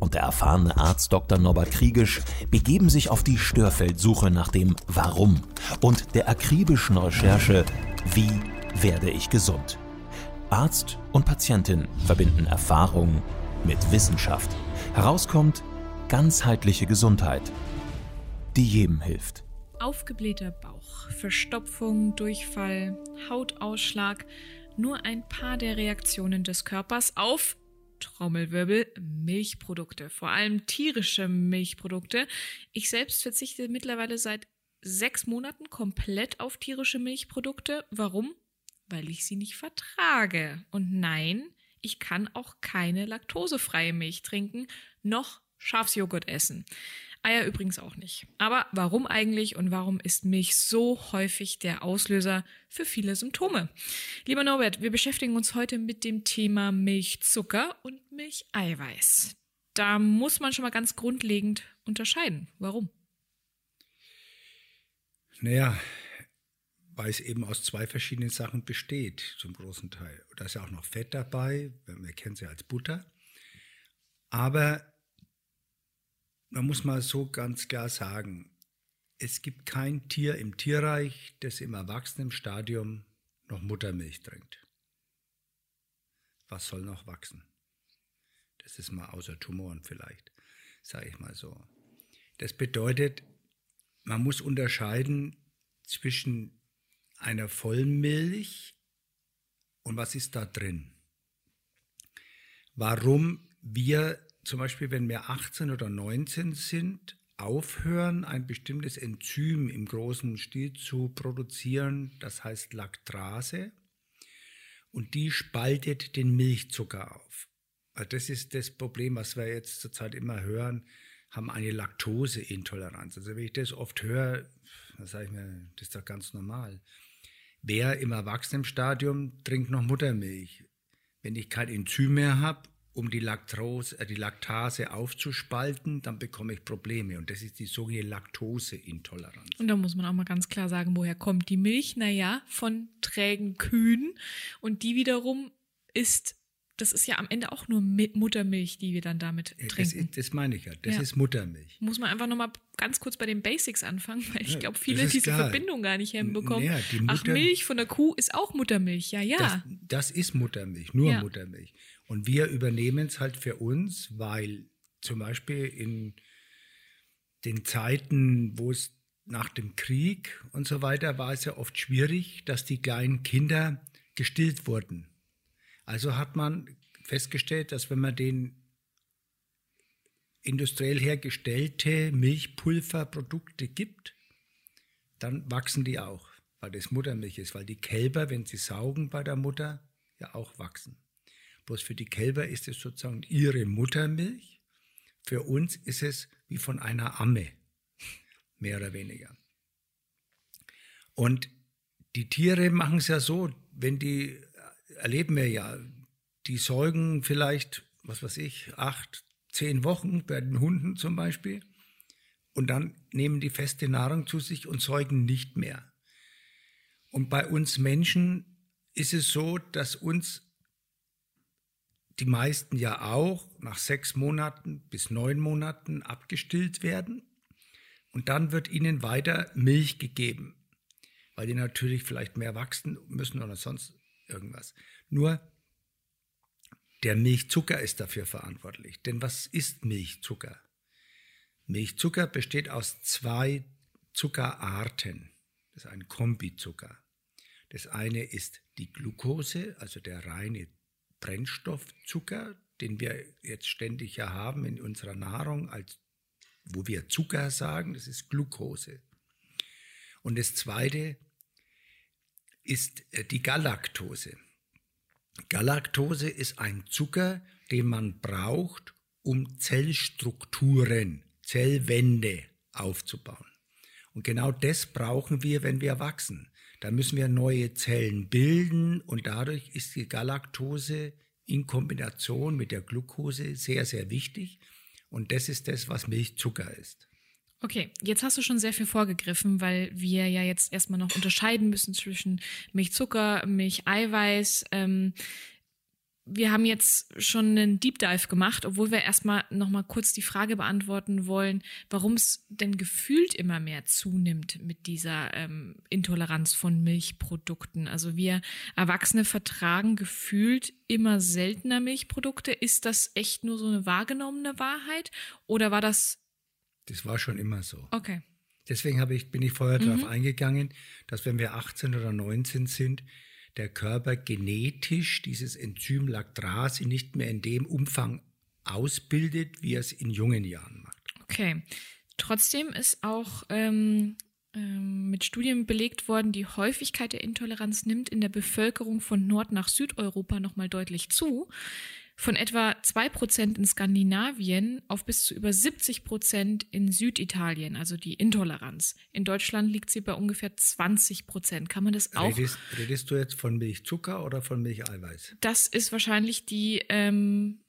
und der erfahrene Arzt Dr. Norbert Kriegisch begeben sich auf die Störfeldsuche nach dem Warum und der akribischen Recherche Wie werde ich gesund? Arzt und Patientin verbinden Erfahrung mit Wissenschaft. Herauskommt ganzheitliche Gesundheit, die jedem hilft. Aufgeblähter Bauch, Verstopfung, Durchfall, Hautausschlag, nur ein paar der Reaktionen des Körpers auf Trommelwirbel, Milchprodukte, vor allem tierische Milchprodukte. Ich selbst verzichte mittlerweile seit sechs Monaten komplett auf tierische Milchprodukte. Warum? Weil ich sie nicht vertrage. Und nein, ich kann auch keine laktosefreie Milch trinken, noch Schafsjoghurt essen. Eier übrigens auch nicht. Aber warum eigentlich und warum ist Milch so häufig der Auslöser für viele Symptome? Lieber Norbert, wir beschäftigen uns heute mit dem Thema Milchzucker und Milcheiweiß. Da muss man schon mal ganz grundlegend unterscheiden. Warum? Naja, weil es eben aus zwei verschiedenen Sachen besteht, zum großen Teil. Da ist ja auch noch Fett dabei, wir kennen sie als Butter. Aber man muss mal so ganz klar sagen, es gibt kein Tier im Tierreich, das im Erwachsenenstadium noch Muttermilch trinkt. Was soll noch wachsen? Das ist mal außer Tumoren vielleicht, sage ich mal so. Das bedeutet, man muss unterscheiden zwischen einer Vollmilch und was ist da drin. Warum wir zum Beispiel, wenn wir 18 oder 19 sind, aufhören, ein bestimmtes Enzym im großen Stil zu produzieren, das heißt Laktrase, und die spaltet den Milchzucker auf. Also das ist das Problem, was wir jetzt zurzeit immer hören, haben eine Laktoseintoleranz. Also wenn ich das oft höre, dann sage ich mir, das ist doch ganz normal. Wer im Erwachsenenstadium trinkt noch Muttermilch? Wenn ich kein Enzym mehr habe um die, Laktose, äh, die Laktase aufzuspalten, dann bekomme ich Probleme. Und das ist die sogenannte Laktoseintoleranz. Und da muss man auch mal ganz klar sagen, woher kommt die Milch? Naja, von trägen Kühen. Und die wiederum ist das ist ja am Ende auch nur Muttermilch, die wir dann damit trinken. Das, das meine ich ja. Das ja. ist Muttermilch. Muss man einfach nochmal ganz kurz bei den Basics anfangen, weil ich glaube, viele diese klar. Verbindung gar nicht hinbekommen. Ja, Ach, Milch von der Kuh ist auch Muttermilch. Ja, ja. Das, das ist Muttermilch, nur ja. Muttermilch. Und wir übernehmen es halt für uns, weil zum Beispiel in den Zeiten, wo es nach dem Krieg und so weiter war es ja oft schwierig, dass die kleinen Kinder gestillt wurden. Also hat man festgestellt, dass wenn man den industriell hergestellte Milchpulverprodukte gibt, dann wachsen die auch, weil das Muttermilch ist, weil die Kälber, wenn sie saugen bei der Mutter, ja auch wachsen. Bloß für die Kälber ist es sozusagen ihre Muttermilch. Für uns ist es wie von einer Amme, mehr oder weniger. Und die Tiere machen es ja so, wenn die, erleben wir ja, die säugen vielleicht, was weiß ich, acht, zehn Wochen bei den Hunden zum Beispiel. Und dann nehmen die feste Nahrung zu sich und säugen nicht mehr. Und bei uns Menschen ist es so, dass uns die meisten ja auch nach sechs Monaten bis neun Monaten abgestillt werden. Und dann wird ihnen weiter Milch gegeben, weil die natürlich vielleicht mehr wachsen müssen oder sonst irgendwas. Nur der Milchzucker ist dafür verantwortlich. Denn was ist Milchzucker? Milchzucker besteht aus zwei Zuckerarten. Das ist ein Kombizucker. Das eine ist die Glucose, also der reine Brennstoffzucker, den wir jetzt ständig ja haben in unserer Nahrung, als wo wir Zucker sagen, das ist Glucose. Und das zweite ist äh, die Galaktose. Galaktose ist ein Zucker, den man braucht, um Zellstrukturen, Zellwände aufzubauen. Und genau das brauchen wir, wenn wir wachsen. Da müssen wir neue Zellen bilden und dadurch ist die Galaktose in Kombination mit der Glucose sehr, sehr wichtig. Und das ist das, was Milchzucker ist. Okay, jetzt hast du schon sehr viel vorgegriffen, weil wir ja jetzt erstmal noch unterscheiden müssen zwischen Milchzucker, Milcheiweiß. Ähm, wir haben jetzt schon einen Deep Dive gemacht, obwohl wir erstmal nochmal kurz die Frage beantworten wollen, warum es denn gefühlt immer mehr zunimmt mit dieser ähm, Intoleranz von Milchprodukten. Also wir Erwachsene vertragen gefühlt immer seltener Milchprodukte. Ist das echt nur so eine wahrgenommene Wahrheit oder war das? Das war schon immer so. Okay. Deswegen habe ich, bin ich vorher mhm. darauf eingegangen, dass wenn wir 18 oder 19 sind, der Körper genetisch dieses Enzym Lactrase nicht mehr in dem Umfang ausbildet, wie er es in jungen Jahren macht. Okay. Trotzdem ist auch ähm, ähm, mit Studien belegt worden, die Häufigkeit der Intoleranz nimmt in der Bevölkerung von Nord- nach Südeuropa nochmal deutlich zu von etwa 2% in Skandinavien auf bis zu über 70% in Süditalien, also die Intoleranz. In Deutschland liegt sie bei ungefähr 20%. Kann man das auch? Redest, redest du jetzt von Milchzucker oder von Milcheiweiß? Das ist wahrscheinlich die ähm,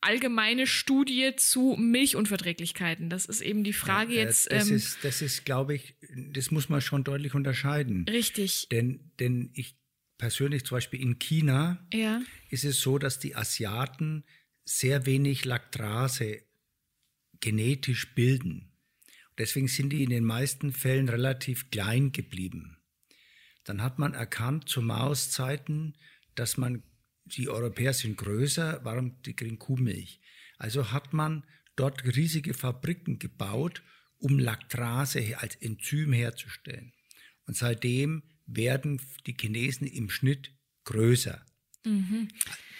allgemeine Studie zu Milchunverträglichkeiten. Das ist eben die Frage ja, äh, jetzt. Das ähm, ist, das ist, glaube ich, das muss man schon deutlich unterscheiden. Richtig. Denn, denn ich persönlich zum Beispiel in China ja. ist es so, dass die Asiaten sehr wenig Laktrase genetisch bilden. Deswegen sind die in den meisten Fällen relativ klein geblieben. Dann hat man erkannt zu Mauszeiten, dass man, die Europäer sind größer, warum die kriegen Kuhmilch. Also hat man dort riesige Fabriken gebaut, um Laktrase als Enzym herzustellen. Und seitdem werden die Chinesen im Schnitt größer. Mhm.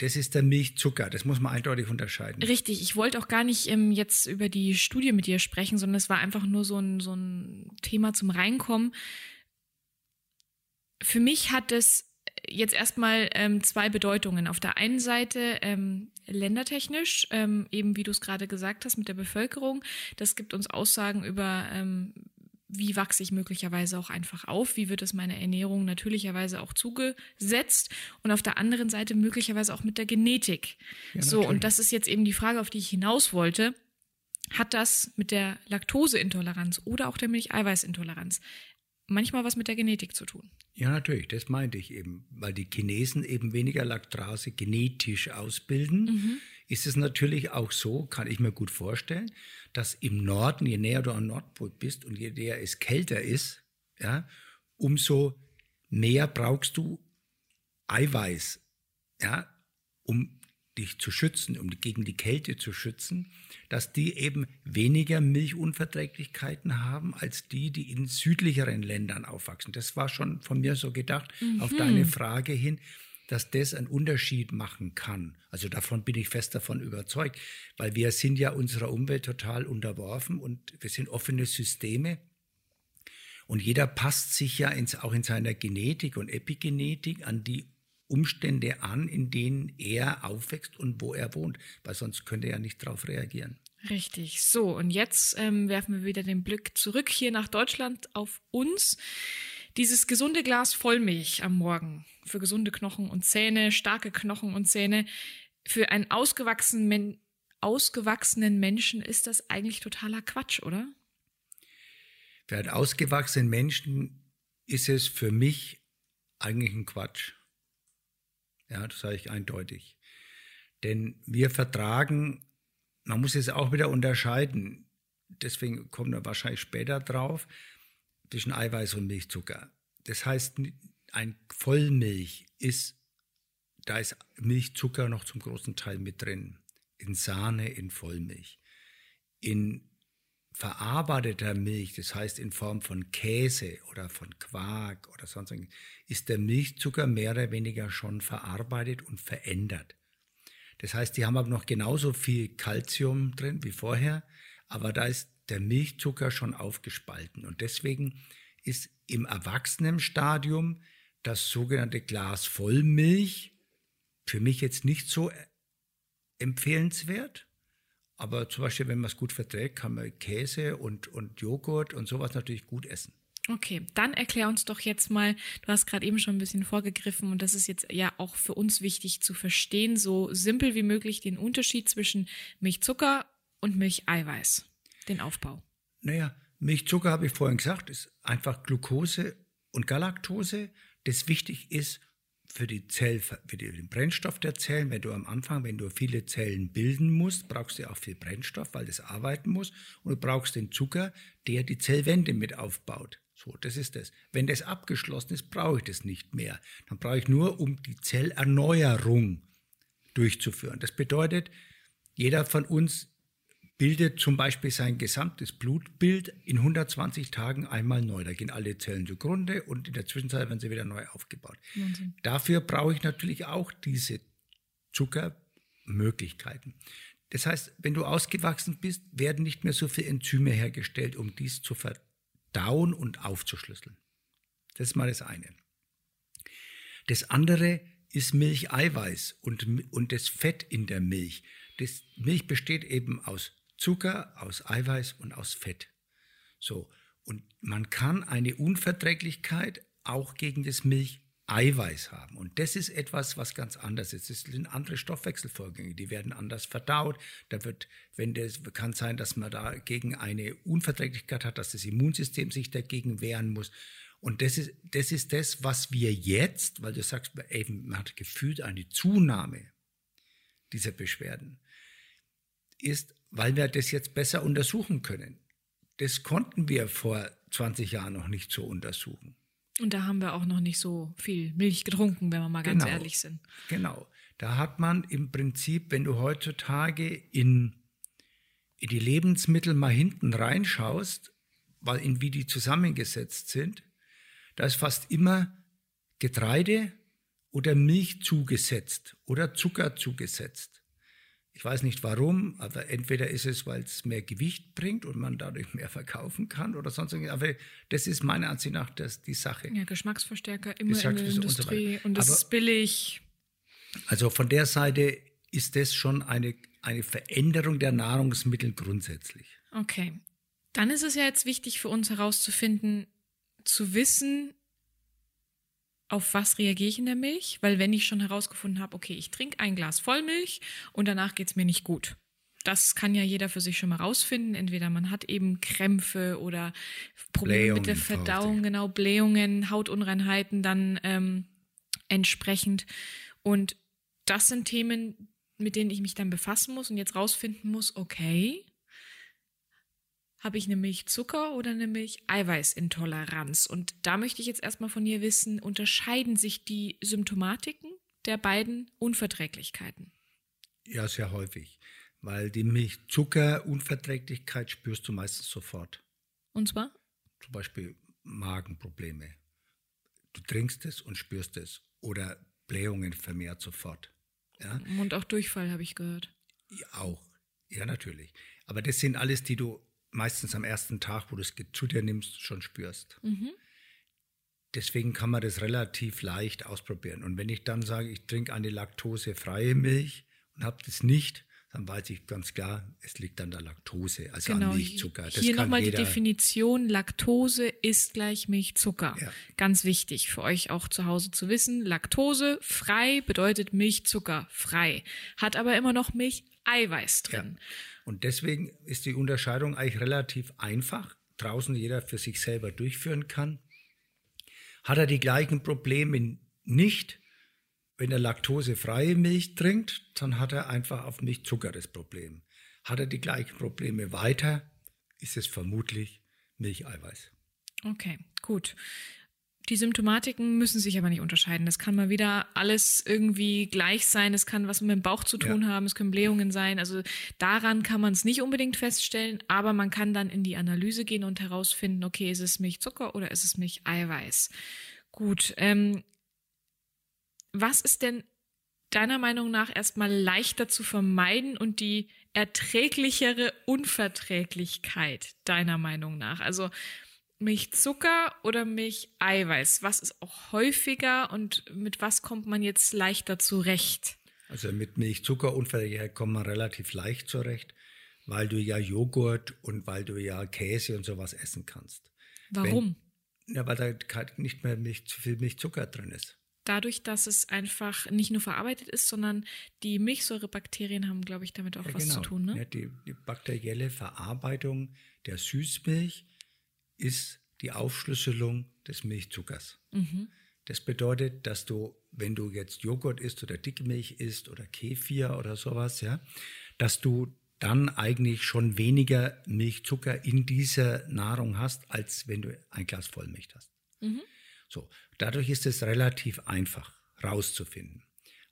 Das ist der Milchzucker, das muss man eindeutig unterscheiden. Richtig, ich wollte auch gar nicht ähm, jetzt über die Studie mit dir sprechen, sondern es war einfach nur so ein, so ein Thema zum Reinkommen. Für mich hat es jetzt erstmal ähm, zwei Bedeutungen. Auf der einen Seite ähm, ländertechnisch, ähm, eben wie du es gerade gesagt hast, mit der Bevölkerung. Das gibt uns Aussagen über ähm, wie wachse ich möglicherweise auch einfach auf, wie wird es meiner Ernährung natürlicherweise auch zugesetzt und auf der anderen Seite möglicherweise auch mit der Genetik. Ja, so, und das ist jetzt eben die Frage, auf die ich hinaus wollte. Hat das mit der Laktoseintoleranz oder auch der Milcheiweißintoleranz manchmal was mit der Genetik zu tun? Ja, natürlich, das meinte ich eben, weil die Chinesen eben weniger Laktrase genetisch ausbilden. Mhm. Ist es natürlich auch so, kann ich mir gut vorstellen, dass im Norden, je näher du am Nordpol bist und je näher es kälter ist, ja, umso mehr brauchst du Eiweiß, ja, um dich zu schützen, um gegen die Kälte zu schützen, dass die eben weniger Milchunverträglichkeiten haben als die, die in südlicheren Ländern aufwachsen. Das war schon von mir so gedacht, mhm. auf deine Frage hin, dass das einen Unterschied machen kann. Also davon bin ich fest davon überzeugt, weil wir sind ja unserer Umwelt total unterworfen und wir sind offene Systeme. Und jeder passt sich ja ins, auch in seiner Genetik und Epigenetik an die Umstände an, in denen er aufwächst und wo er wohnt, weil sonst könnte er nicht darauf reagieren. Richtig. So, und jetzt ähm, werfen wir wieder den Blick zurück hier nach Deutschland auf uns. Dieses gesunde Glas Vollmilch am Morgen für gesunde Knochen und Zähne, starke Knochen und Zähne, für einen ausgewachsenen, Men ausgewachsenen Menschen ist das eigentlich totaler Quatsch, oder? Für einen ausgewachsenen Menschen ist es für mich eigentlich ein Quatsch. Ja, das sage ich eindeutig. Denn wir vertragen, man muss es auch wieder unterscheiden, deswegen kommen wir wahrscheinlich später drauf, zwischen Eiweiß und Milchzucker. Das heißt, ein Vollmilch ist, da ist Milchzucker noch zum großen Teil mit drin. In Sahne, in Vollmilch. In verarbeiteter Milch, das heißt in Form von Käse oder von Quark oder sonst was, ist der Milchzucker mehr oder weniger schon verarbeitet und verändert. Das heißt, die haben aber noch genauso viel Kalzium drin wie vorher, aber da ist der Milchzucker schon aufgespalten. Und deswegen ist im Erwachsenenstadium das sogenannte Glas Vollmilch für mich jetzt nicht so empfehlenswert, Aber zum Beispiel, wenn man es gut verträgt, kann man Käse und, und Joghurt und sowas natürlich gut essen. Okay, dann erklär uns doch jetzt mal, du hast gerade eben schon ein bisschen vorgegriffen und das ist jetzt ja auch für uns wichtig zu verstehen, so simpel wie möglich den Unterschied zwischen Milchzucker und Milcheiweiß, den Aufbau. Naja, Milchzucker, habe ich vorhin gesagt, ist einfach Glucose und Galaktose, das wichtig ist für, die Zell, für den Brennstoff der Zellen. Wenn du am Anfang, wenn du viele Zellen bilden musst, brauchst du auch viel Brennstoff, weil das arbeiten muss. Und du brauchst den Zucker, der die Zellwände mit aufbaut. So, das ist das. Wenn das abgeschlossen ist, brauche ich das nicht mehr. Dann brauche ich nur, um die Zellerneuerung durchzuführen. Das bedeutet, jeder von uns bildet zum Beispiel sein gesamtes Blutbild in 120 Tagen einmal neu. Da gehen alle Zellen zugrunde und in der Zwischenzeit werden sie wieder neu aufgebaut. Wahnsinn. Dafür brauche ich natürlich auch diese Zuckermöglichkeiten. Das heißt, wenn du ausgewachsen bist, werden nicht mehr so viele Enzyme hergestellt, um dies zu verdauen und aufzuschlüsseln. Das ist mal das eine. Das andere ist Milcheiweiß und, und das Fett in der Milch. Das Milch besteht eben aus Zucker, aus Eiweiß und aus Fett. So. Und man kann eine Unverträglichkeit auch gegen das Milcheiweiß haben. Und das ist etwas, was ganz anders ist. Es sind andere Stoffwechselvorgänge, die werden anders verdaut. Da wird, wenn das kann sein, dass man da gegen eine Unverträglichkeit hat, dass das Immunsystem sich dagegen wehren muss. Und das ist, das ist das, was wir jetzt, weil du sagst, man hat gefühlt eine Zunahme dieser Beschwerden, ist, weil wir das jetzt besser untersuchen können. Das konnten wir vor 20 Jahren noch nicht so untersuchen. Und da haben wir auch noch nicht so viel Milch getrunken, wenn wir mal ganz genau, ehrlich sind. Genau. Da hat man im Prinzip, wenn du heutzutage in, in die Lebensmittel mal hinten reinschaust, weil in wie die zusammengesetzt sind, da ist fast immer Getreide oder Milch zugesetzt oder Zucker zugesetzt. Ich weiß nicht warum, aber entweder ist es, weil es mehr Gewicht bringt und man dadurch mehr verkaufen kann oder sonst irgendwas. Aber das ist meiner Ansicht nach das, die Sache. Ja, Geschmacksverstärker immer in der Industrie und, aber, ist billig. Also von der Seite ist das schon eine, eine Veränderung der Nahrungsmittel grundsätzlich. Okay. Dann ist es ja jetzt wichtig für uns herauszufinden, zu wissen, auf was reagiere ich in der Milch? Weil wenn ich schon herausgefunden habe, okay, ich trinke ein Glas Vollmilch und danach geht es mir nicht gut. Das kann ja jeder für sich schon mal rausfinden. Entweder man hat eben Krämpfe oder Probleme Blähungen, mit der Verdauung, genau, Blähungen, Hautunreinheiten dann ähm, entsprechend. Und das sind Themen, mit denen ich mich dann befassen muss und jetzt rausfinden muss, okay, habe ich eine Milchzucker- oder eine Milcheiweißintoleranz? Und da möchte ich jetzt erstmal von dir wissen, unterscheiden sich die Symptomatiken der beiden Unverträglichkeiten? Ja, sehr häufig, weil die Milchzuckerunverträglichkeit spürst du meistens sofort. Und zwar? Zum Beispiel Magenprobleme. Du trinkst es und spürst es. Oder Blähungen vermehrt sofort. Ja? Und auch Durchfall habe ich gehört. Ja, auch. Ja, natürlich. Aber das sind alles, die du meistens am ersten Tag, wo du es zu dir nimmst, schon spürst. Mhm. Deswegen kann man das relativ leicht ausprobieren. Und wenn ich dann sage, ich trinke eine laktosefreie Milch und habe das nicht, dann weiß ich ganz klar, es liegt an der Laktose, also genau. an Milchzucker. Das Hier nochmal die Definition, Laktose ist gleich Milchzucker. Ja. Ganz wichtig für euch auch zu Hause zu wissen. Laktose frei bedeutet Milchzucker frei, hat aber immer noch Milcheiweiß drin. Ja. Und deswegen ist die Unterscheidung eigentlich relativ einfach, draußen jeder für sich selber durchführen kann. Hat er die gleichen Probleme nicht, wenn er laktosefreie Milch trinkt, dann hat er einfach auf Milchzucker das Problem. Hat er die gleichen Probleme weiter, ist es vermutlich Milcheiweiß. Okay, gut. Die Symptomatiken müssen sich aber nicht unterscheiden. Das kann mal wieder alles irgendwie gleich sein. Es kann was mit dem Bauch zu tun ja. haben. Es können Blähungen sein. Also daran kann man es nicht unbedingt feststellen, aber man kann dann in die Analyse gehen und herausfinden, okay, ist es Milchzucker oder ist es Milcheiweiß? Gut. Ähm, was ist denn deiner Meinung nach erstmal leichter zu vermeiden und die erträglichere Unverträglichkeit deiner Meinung nach? Also Milchzucker oder Milcheiweiß? Was ist auch häufiger und mit was kommt man jetzt leichter zurecht? Also mit Milchzucker Unverträglichkeit kommt man relativ leicht zurecht. weil du ja Joghurt und weil du ja Käse und sowas essen kannst. Warum? Wenn, ja, weil da nicht mehr Milch, zu viel Milchzucker drin ist. Dadurch, dass es einfach nicht nur verarbeitet ist, sondern die Milchsäurebakterien haben, glaube ich, damit auch ja, was genau. zu tun. Ne? Ja, die, die bakterielle Verarbeitung der Süßmilch ist die Aufschlüsselung des Milchzuckers. Mhm. Das bedeutet, dass du, wenn du jetzt Joghurt isst oder Dickmilch isst oder Kefir oder sowas, ja, dass du dann eigentlich schon weniger Milchzucker in dieser Nahrung hast, als wenn du ein Glas Vollmilch hast. Mhm. So, dadurch ist es relativ einfach rauszufinden.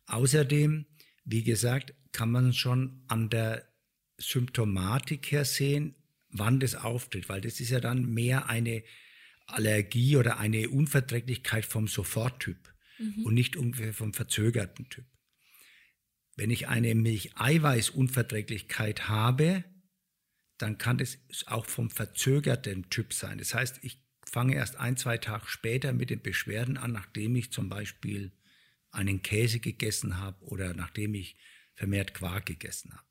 Außerdem, wie gesagt, kann man schon an der Symptomatik her sehen, wann das auftritt, weil das ist ja dann mehr eine Allergie oder eine Unverträglichkeit vom Soforttyp mhm. und nicht ungefähr vom verzögerten Typ. Wenn ich eine Milcheiweißunverträglichkeit habe, dann kann das auch vom verzögerten Typ sein. Das heißt, ich fange erst ein, zwei Tage später mit den Beschwerden an, nachdem ich zum Beispiel einen Käse gegessen habe oder nachdem ich vermehrt Quark gegessen habe.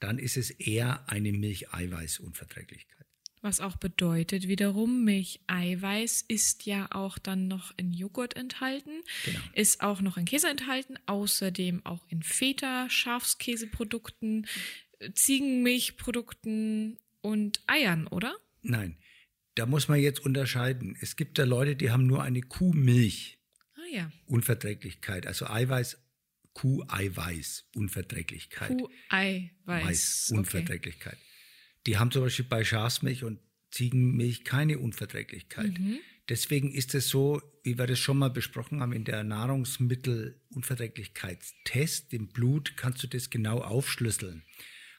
Dann ist es eher eine Milcheiweißunverträglichkeit. Was auch bedeutet wiederum, Milcheiweiß ist ja auch dann noch in Joghurt enthalten, Genau. ist auch noch in Käse enthalten, außerdem auch in Feta, Schafskäseprodukten, Ziegenmilchprodukten und Eiern, oder? Nein, da muss man jetzt unterscheiden. Es gibt da Leute, die haben nur eine Kuhmilch. Ah ja. Unverträglichkeit, also Eiweiß, Kuheiweiß, Unverträglichkeit. Kuheiweiß. Weiß, Okay. Unverträglichkeit. Die haben zum Beispiel bei Schafsmilch und Ziegenmilch keine Unverträglichkeit. Mhm. Deswegen ist es so, wie wir das schon mal besprochen haben, in der Nahrungsmittelunverträglichkeitstest im Blut kannst du das genau aufschlüsseln.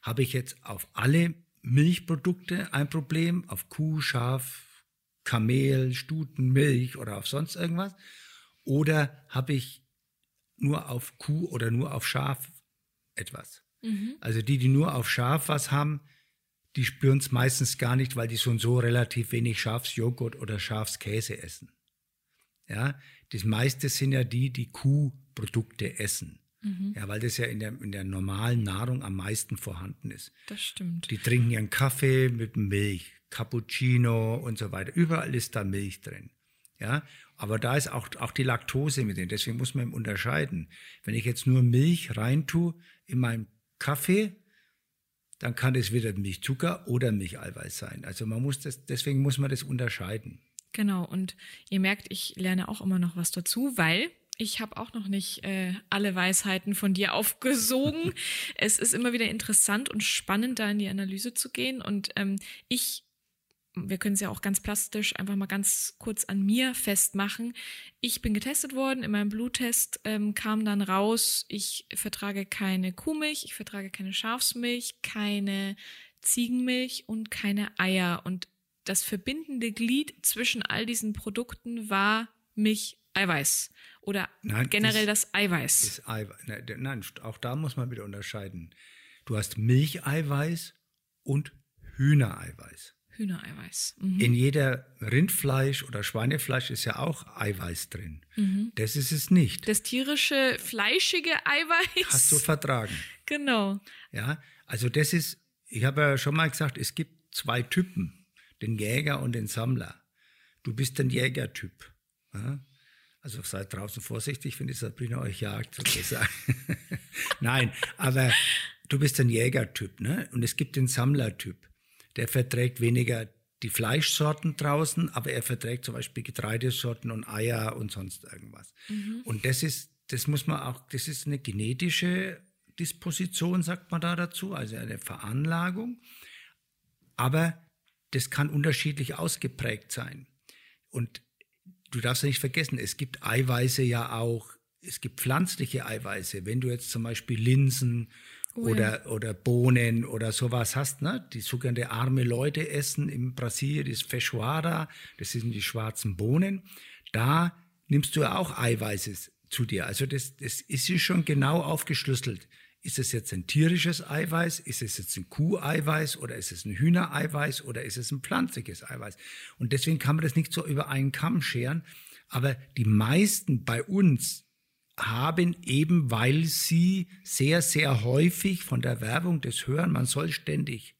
Habe ich jetzt auf alle Milchprodukte ein Problem, auf Kuh, Schaf, Kamel, Stuten, Milch oder auf sonst irgendwas? Oder habe ich nur auf Kuh oder nur auf Schaf etwas? Also die, die nur auf Schaf was haben, die spüren es meistens gar nicht, weil die schon so relativ wenig Schafsjoghurt oder Schafskäse essen. Ja, das meiste sind ja die, die Kuhprodukte essen. Ja, weil das ja in der, in der normalen Nahrung am meisten vorhanden ist. Das stimmt. Die trinken ihren Kaffee mit Milch, Cappuccino und so weiter. Überall ist da Milch drin. Ja, aber da ist auch, auch die Laktose mit drin. Deswegen muss man unterscheiden. Wenn ich jetzt nur Milch reintue in meinen Kaffee, dann kann es wieder Milchzucker oder Milcheiweiß sein. Also man muss das, deswegen muss man das unterscheiden. Genau, und ihr merkt, ich lerne auch immer noch was dazu, weil ich habe auch noch nicht äh, alle Weisheiten von dir aufgesogen. es ist immer wieder interessant und spannend, da in die Analyse zu gehen. Und ähm, ich, wir können es ja auch ganz plastisch einfach mal ganz kurz an mir festmachen. Ich bin getestet worden, in meinem Bluttest ähm, kam dann raus, ich vertrage keine Kuhmilch, ich vertrage keine Schafsmilch, keine Ziegenmilch und keine Eier. Und das verbindende Glied zwischen all diesen Produkten war Milcheiweiß oder Nein, generell das das Eiweiß. Ist Eiweiß. Nein, der- Nein, auch da muss man wieder unterscheiden. Du hast Milcheiweiß und Hühnereiweiß. Hühnereiweiß. Mhm. In jeder Rindfleisch oder Schweinefleisch ist ja auch Eiweiß drin. Mhm. Das ist es nicht. Das tierische, fleischige Eiweiß. Hast du vertragen. genau. Ja, also das ist, ich habe ja schon mal gesagt, es gibt zwei Typen, den Jäger und den Sammler. Du bist ein Jägertyp. Ja? Also seid draußen vorsichtig, wenn die Sabrina euch jagt, sozusagen. Nein, aber du bist ein Jägertyp, ne? Und es gibt den Sammlertyp. Der verträgt weniger die Fleischsorten draußen, aber er verträgt zum Beispiel Getreidesorten und Eier und sonst irgendwas. Und das ist, das muss man auch, das ist eine genetische Disposition, sagt man da dazu, also eine Veranlagung. Aber das kann unterschiedlich ausgeprägt sein. Und du darfst ja nicht vergessen, es gibt Eiweiße ja auch, es gibt pflanzliche Eiweiße. Wenn du jetzt zum Beispiel Linsen Oh oder, oder Bohnen oder sowas hast, ne? die sogenannte arme Leute essen in Brasilien, das Feijoada, das sind die schwarzen Bohnen, da nimmst du ja auch Eiweiße zu dir. Also das, das ist ja schon genau aufgeschlüsselt. Ist es jetzt ein tierisches Eiweiß? Ist es jetzt ein Kuheiweiß oder ist es ein Hühnereiweiß oder ist es ein pflanzliches Eiweiß? Und deswegen kann man das nicht so über einen Kamm scheren. Aber die meisten bei uns haben, eben weil sie sehr, sehr häufig von der Werbung das hören, man soll ständig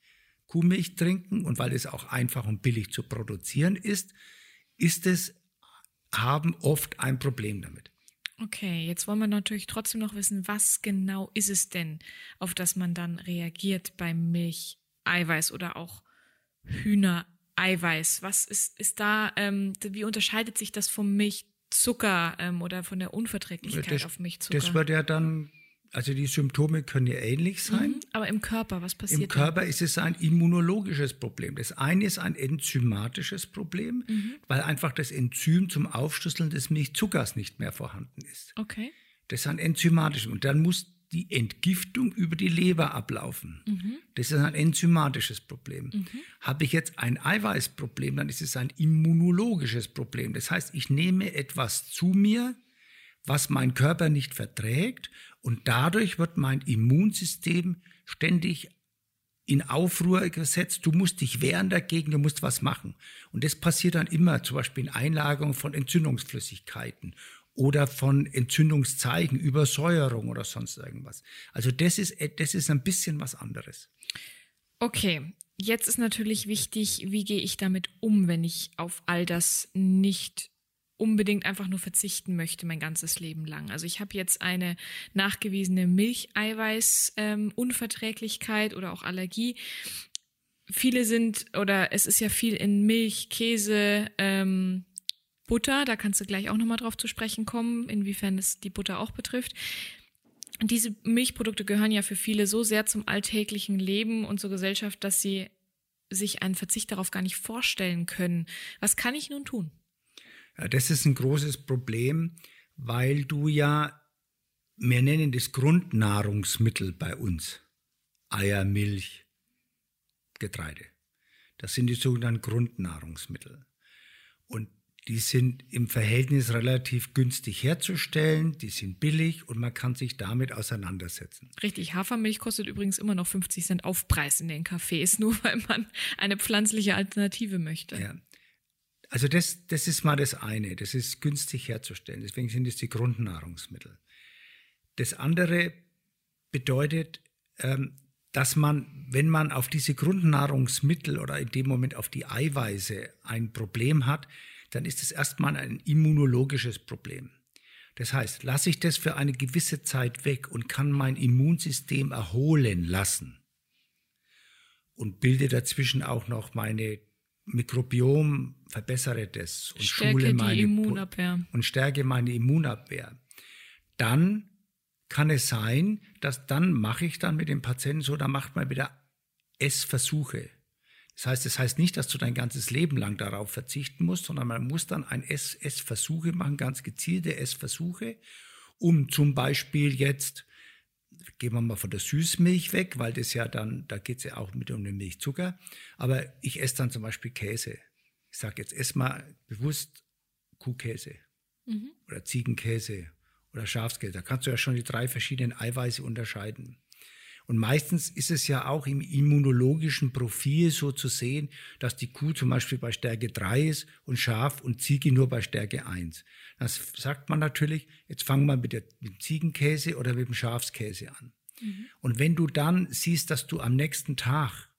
Kuhmilch trinken und weil es auch einfach und billig zu produzieren ist, ist es, haben oft ein Problem damit. Okay, jetzt wollen wir natürlich trotzdem noch wissen, was genau ist es denn, auf das man dann reagiert beim Milcheiweiß oder auch Hühnereiweiß? Was ist, ist da, ähm, wie unterscheidet sich das vom Milchzucker ähm, oder von der Unverträglichkeit das, auf Milchzucker? Das wird ja dann also die Symptome können ja ähnlich sein. Mhm, aber im Körper, was passiert? Im Körper ist es ein immunologisches Problem. Das eine ist ein enzymatisches Problem, mhm. weil einfach das Enzym zum Aufschlüsseln des Milchzuckers nicht mehr vorhanden ist. Okay. Das ist ein enzymatisches. Und dann muss die Entgiftung über die Leber ablaufen. Mhm. Das ist ein enzymatisches Problem. Mhm. Habe ich jetzt ein Eiweißproblem, dann ist es ein immunologisches Problem. Das heißt, ich nehme etwas zu mir, was mein Körper nicht verträgt und dadurch wird mein Immunsystem ständig in Aufruhr gesetzt, du musst dich wehren dagegen, du musst was machen. Und das passiert dann immer, zum Beispiel in Einlagerung von Entzündungsflüssigkeiten oder von Entzündungszeichen, Übersäuerung oder sonst irgendwas. Also das ist, das ist ein bisschen was anderes. Okay, jetzt ist natürlich wichtig, wie gehe ich damit um, wenn ich auf all das nicht unbedingt einfach nur verzichten möchte mein ganzes Leben lang. Also ich habe jetzt eine nachgewiesene Milcheiweiß-Unverträglichkeit ähm, oder auch Allergie. Viele sind, oder es ist ja viel in Milch, Käse, ähm, Butter, da kannst du gleich auch nochmal drauf zu sprechen kommen, inwiefern es die Butter auch betrifft. Diese Milchprodukte gehören ja für viele so sehr zum alltäglichen Leben und zur Gesellschaft, dass sie sich einen Verzicht darauf gar nicht vorstellen können. Was kann ich nun tun? Ja, das ist ein großes Problem, weil du ja, wir nennen das Grundnahrungsmittel bei uns. Eier, Milch, Getreide. Das sind die sogenannten Grundnahrungsmittel. Und die sind im Verhältnis relativ günstig herzustellen, die sind billig und man kann sich damit auseinandersetzen. Richtig, Hafermilch kostet übrigens immer noch 50 Cent Aufpreis in den Cafés, nur weil man eine pflanzliche Alternative möchte. Ja. Also das, das ist mal das eine, das ist günstig herzustellen, deswegen sind es die Grundnahrungsmittel. Das andere bedeutet, ähm, dass man, wenn man auf diese Grundnahrungsmittel oder in dem Moment auf die Eiweiße ein Problem hat, dann ist es erstmal ein immunologisches Problem. Das heißt, lasse ich das für eine gewisse Zeit weg und kann mein Immunsystem erholen lassen und bilde dazwischen auch noch meine Mikrobiom verbessere das und stärke schule meine Immunabwehr. und stärke meine Immunabwehr. Dann kann es sein, dass dann mache ich dann mit dem Patienten so, dann macht man wieder Essversuche. Das heißt, das heißt nicht, dass du dein ganzes Leben lang darauf verzichten musst, sondern man muss dann ein Ess Essversuche machen, ganz gezielte Essversuche, um zum Beispiel jetzt gehen wir mal von der Süßmilch weg, weil das ja dann, da geht es ja auch mit um den Milchzucker. Aber ich esse dann zum Beispiel Käse. Ich sage jetzt, ess mal bewusst Kuhkäse mhm. oder Ziegenkäse oder Schafskäse. Da kannst du ja schon die drei verschiedenen Eiweiße unterscheiden. Und meistens ist es ja auch im immunologischen Profil so zu sehen, dass die Kuh zum Beispiel bei Stärke 3 ist und Schaf und Ziege nur bei Stärke 1. Das sagt man natürlich, jetzt fangen wir mit, der, mit dem Ziegenkäse oder mit dem Schafskäse an. Mhm. Und wenn du dann siehst, dass du am nächsten Tag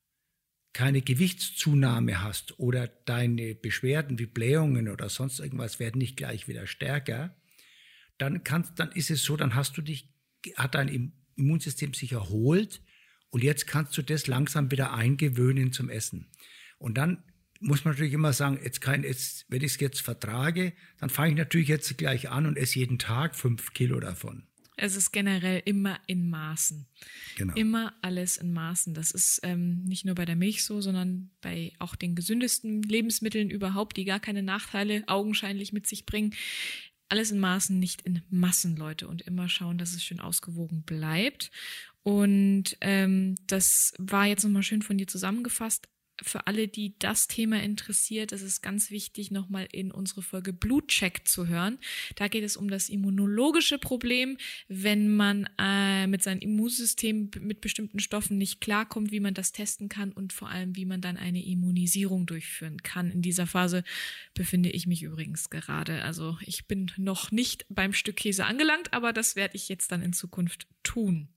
keine Gewichtszunahme hast oder deine Beschwerden wie Blähungen oder sonst irgendwas werden nicht gleich wieder stärker, dann kannst, dann ist es so, dann hast du dich, hat dein Immunsystem sich erholt und jetzt kannst du das langsam wieder eingewöhnen zum Essen. Und dann muss man natürlich immer sagen, jetzt kein, jetzt, wenn ich es jetzt vertrage, dann fange ich natürlich jetzt gleich an und esse jeden Tag fünf Kilo davon. Es ist generell immer in Maßen. Genau. Immer alles in Maßen. Das ist ähm, nicht nur bei der Milch so, sondern bei auch den gesündesten Lebensmitteln überhaupt, die gar keine Nachteile augenscheinlich mit sich bringen alles in Maßen, nicht in Massen, Leute. Und immer schauen, dass es schön ausgewogen bleibt. Und ähm, das war jetzt nochmal schön von dir zusammengefasst. Für alle, die das Thema interessiert, ist es ganz wichtig, nochmal in unsere Folge Blutcheck zu hören. Da geht es um das immunologische Problem, wenn man äh, mit seinem Immunsystem mit bestimmten Stoffen nicht klarkommt, wie man das testen kann und vor allem, wie man dann eine Immunisierung durchführen kann. In dieser Phase befinde ich mich übrigens gerade. Also ich bin noch nicht beim Stück Käse angelangt, aber das werde ich jetzt dann in Zukunft tun.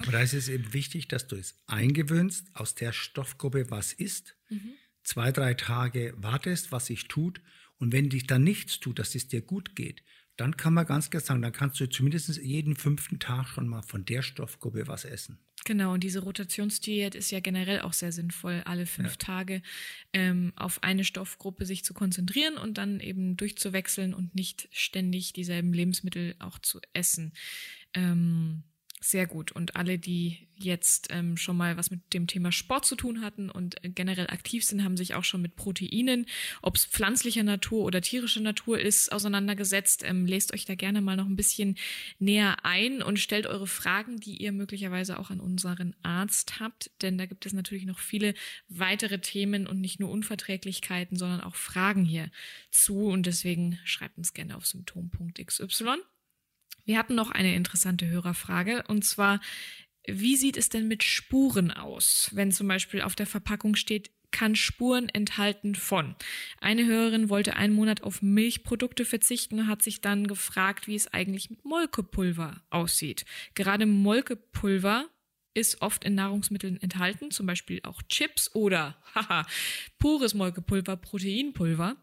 Aber da ist es eben wichtig, dass du es eingewöhnst, aus der Stoffgruppe was ist, mhm. zwei, drei Tage wartest, was sich tut. Und wenn dich dann nichts tut, dass es dir gut geht, dann kann man ganz klar sagen, dann kannst du zumindest jeden fünften Tag schon mal von der Stoffgruppe was essen. Genau, und diese Rotationsdiät ist ja generell auch sehr sinnvoll, alle fünf ja. Tage ähm, auf eine Stoffgruppe sich zu konzentrieren und dann eben durchzuwechseln und nicht ständig dieselben Lebensmittel auch zu essen. Ähm, sehr gut. Und alle, die jetzt ähm, schon mal was mit dem Thema Sport zu tun hatten und äh, generell aktiv sind, haben sich auch schon mit Proteinen, ob es pflanzlicher Natur oder tierischer Natur ist, auseinandergesetzt. Ähm, lest euch da gerne mal noch ein bisschen näher ein und stellt eure Fragen, die ihr möglicherweise auch an unseren Arzt habt. Denn da gibt es natürlich noch viele weitere Themen und nicht nur Unverträglichkeiten, sondern auch Fragen hier zu. Und deswegen schreibt uns gerne auf symptom.xy. Wir hatten noch eine interessante Hörerfrage und zwar, wie sieht es denn mit Spuren aus, wenn zum Beispiel auf der Verpackung steht, kann Spuren enthalten von. Eine Hörerin wollte einen Monat auf Milchprodukte verzichten und hat sich dann gefragt, wie es eigentlich mit Molkepulver aussieht. Gerade Molkepulver ist oft in Nahrungsmitteln enthalten, zum Beispiel auch Chips oder haha, pures Molkepulver, Proteinpulver.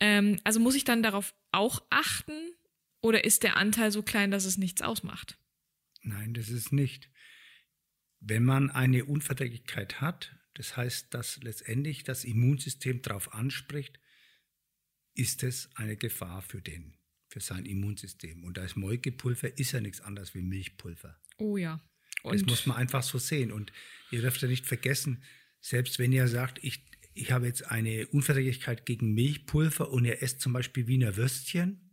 Ähm, also muss ich dann darauf auch achten, oder ist der Anteil so klein, dass es nichts ausmacht? Nein, das ist nicht. Wenn man eine Unverträglichkeit hat, das heißt, dass letztendlich das Immunsystem darauf anspricht, ist es eine Gefahr für den, für sein Immunsystem. Und das Molkepulver ist ja nichts anderes wie Milchpulver. Oh ja. Und das muss man einfach so sehen. Und ihr dürft ja nicht vergessen, selbst wenn ihr sagt, ich, ich habe jetzt eine Unverträglichkeit gegen Milchpulver und ihr esst zum Beispiel Wiener Würstchen,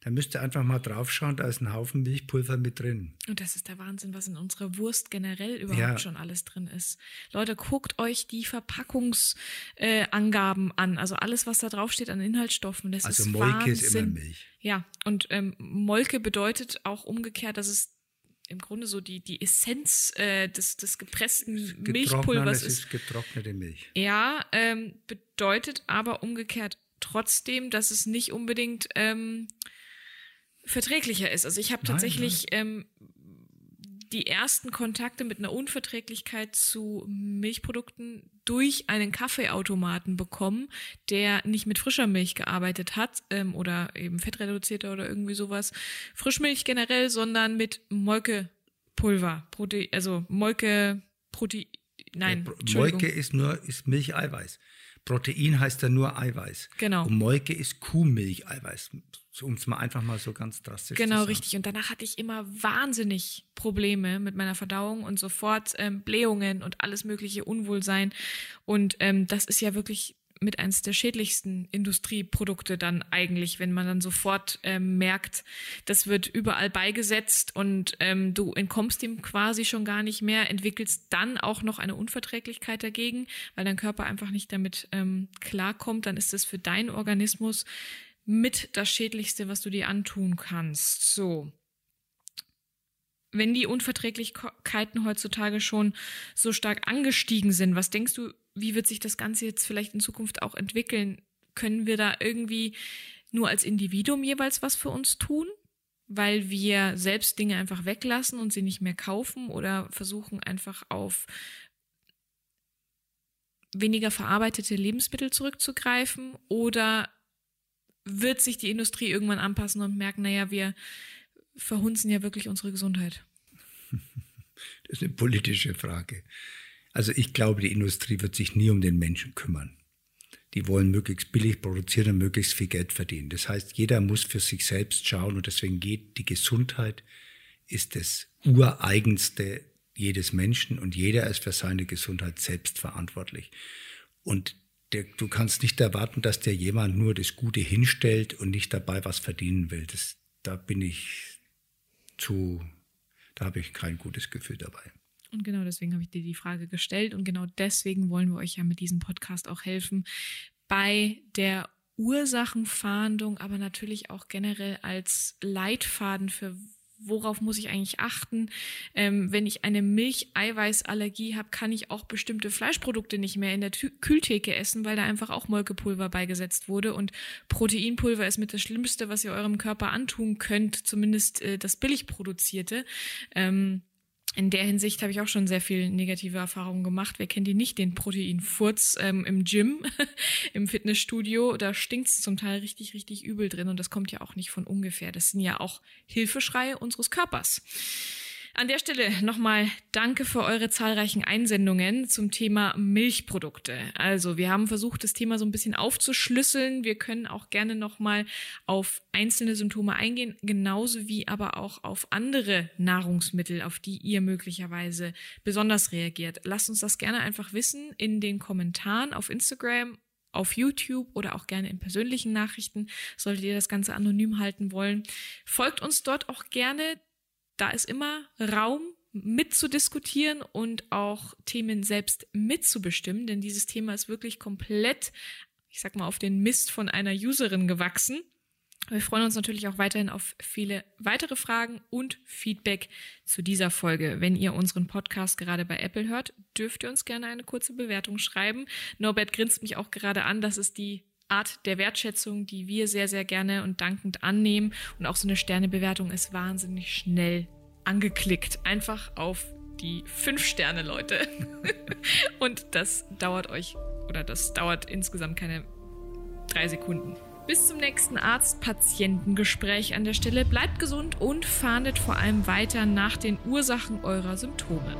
da müsst ihr einfach mal draufschauen, da ist ein Haufen Milchpulver mit drin. Und das ist der Wahnsinn, was in unserer Wurst generell überhaupt ja. schon alles drin ist. Leute, guckt euch die Verpackungsangaben äh, an. Also alles, was da draufsteht an Inhaltsstoffen, das also ist Molke Wahnsinn. ist immer Milch. Ja, und ähm, Molke bedeutet auch umgekehrt, dass es im Grunde so die, die Essenz äh, des, des gepressten Milchpulvers ist. ist getrocknete Milch. Ja, ähm, bedeutet aber umgekehrt trotzdem, dass es nicht unbedingt ähm, verträglicher ist. Also ich habe tatsächlich ähm, die ersten Kontakte mit einer Unverträglichkeit zu Milchprodukten durch einen Kaffeeautomaten bekommen, der nicht mit frischer Milch gearbeitet hat ähm, oder eben fettreduzierter oder irgendwie sowas. Frischmilch generell, sondern mit Molkepulver, Prote also Molke, Protein. Nein, ja, Molke ist nur ist Milcheiweiß. Protein heißt ja nur Eiweiß. Genau. Und Molke ist Kuhmilcheiweiß, um es mal einfach mal so ganz drastisch genau, zu sagen. Genau, richtig. Und danach hatte ich immer wahnsinnig Probleme mit meiner Verdauung und sofort ähm, Blähungen und alles mögliche Unwohlsein. Und ähm, das ist ja wirklich mit eines der schädlichsten Industrieprodukte dann eigentlich, wenn man dann sofort ähm, merkt, das wird überall beigesetzt und ähm, du entkommst dem quasi schon gar nicht mehr, entwickelst dann auch noch eine Unverträglichkeit dagegen, weil dein Körper einfach nicht damit ähm, klarkommt, dann ist es für deinen Organismus mit das Schädlichste, was du dir antun kannst. So wenn die Unverträglichkeiten heutzutage schon so stark angestiegen sind, was denkst du, wie wird sich das Ganze jetzt vielleicht in Zukunft auch entwickeln? Können wir da irgendwie nur als Individuum jeweils was für uns tun? Weil wir selbst Dinge einfach weglassen und sie nicht mehr kaufen oder versuchen einfach auf weniger verarbeitete Lebensmittel zurückzugreifen? Oder wird sich die Industrie irgendwann anpassen und merken, naja, wir verhunzen ja wirklich unsere Gesundheit? Das ist eine politische Frage. Also ich glaube, die Industrie wird sich nie um den Menschen kümmern. Die wollen möglichst billig produzieren und möglichst viel Geld verdienen. Das heißt, jeder muss für sich selbst schauen und deswegen geht die Gesundheit ist das ureigenste jedes Menschen und jeder ist für seine Gesundheit selbst verantwortlich. Und der, du kannst nicht erwarten, dass der jemand nur das Gute hinstellt und nicht dabei was verdienen will. Das, da bin ich zu, da habe ich kein gutes Gefühl dabei. Und genau deswegen habe ich dir die Frage gestellt und genau deswegen wollen wir euch ja mit diesem Podcast auch helfen bei der Ursachenfahndung, aber natürlich auch generell als Leitfaden für worauf muss ich eigentlich achten? Ähm, wenn ich eine Milcheiweißallergie habe, kann ich auch bestimmte Fleischprodukte nicht mehr in der Tü Kühltheke essen, weil da einfach auch Molkepulver beigesetzt wurde. Und Proteinpulver ist mit das Schlimmste, was ihr eurem Körper antun könnt, zumindest äh, das billig produzierte. Ähm, in der Hinsicht habe ich auch schon sehr viel negative Erfahrungen gemacht. Wer kennt die nicht, den Proteinfurz ähm, im Gym, im Fitnessstudio? Da stinkt es zum Teil richtig, richtig übel drin und das kommt ja auch nicht von ungefähr. Das sind ja auch Hilfeschreie unseres Körpers. An der Stelle nochmal danke für eure zahlreichen Einsendungen zum Thema Milchprodukte. Also wir haben versucht, das Thema so ein bisschen aufzuschlüsseln. Wir können auch gerne nochmal auf einzelne Symptome eingehen, genauso wie aber auch auf andere Nahrungsmittel, auf die ihr möglicherweise besonders reagiert. Lasst uns das gerne einfach wissen in den Kommentaren auf Instagram auf YouTube oder auch gerne in persönlichen Nachrichten, solltet ihr das Ganze anonym halten wollen. Folgt uns dort auch gerne da ist immer Raum mitzudiskutieren und auch Themen selbst mitzubestimmen, denn dieses Thema ist wirklich komplett, ich sag mal, auf den Mist von einer Userin gewachsen. Wir freuen uns natürlich auch weiterhin auf viele weitere Fragen und Feedback zu dieser Folge. Wenn ihr unseren Podcast gerade bei Apple hört, dürft ihr uns gerne eine kurze Bewertung schreiben. Norbert grinst mich auch gerade an. Das ist die Art der Wertschätzung, die wir sehr, sehr gerne und dankend annehmen. Und auch so eine Sternebewertung ist wahnsinnig schnell angeklickt. Einfach auf die fünf Sterne, Leute. und das dauert euch, oder das dauert insgesamt keine drei Sekunden. Bis zum nächsten Arzt-Patientengespräch an der Stelle. Bleibt gesund und fahndet vor allem weiter nach den Ursachen eurer Symptome.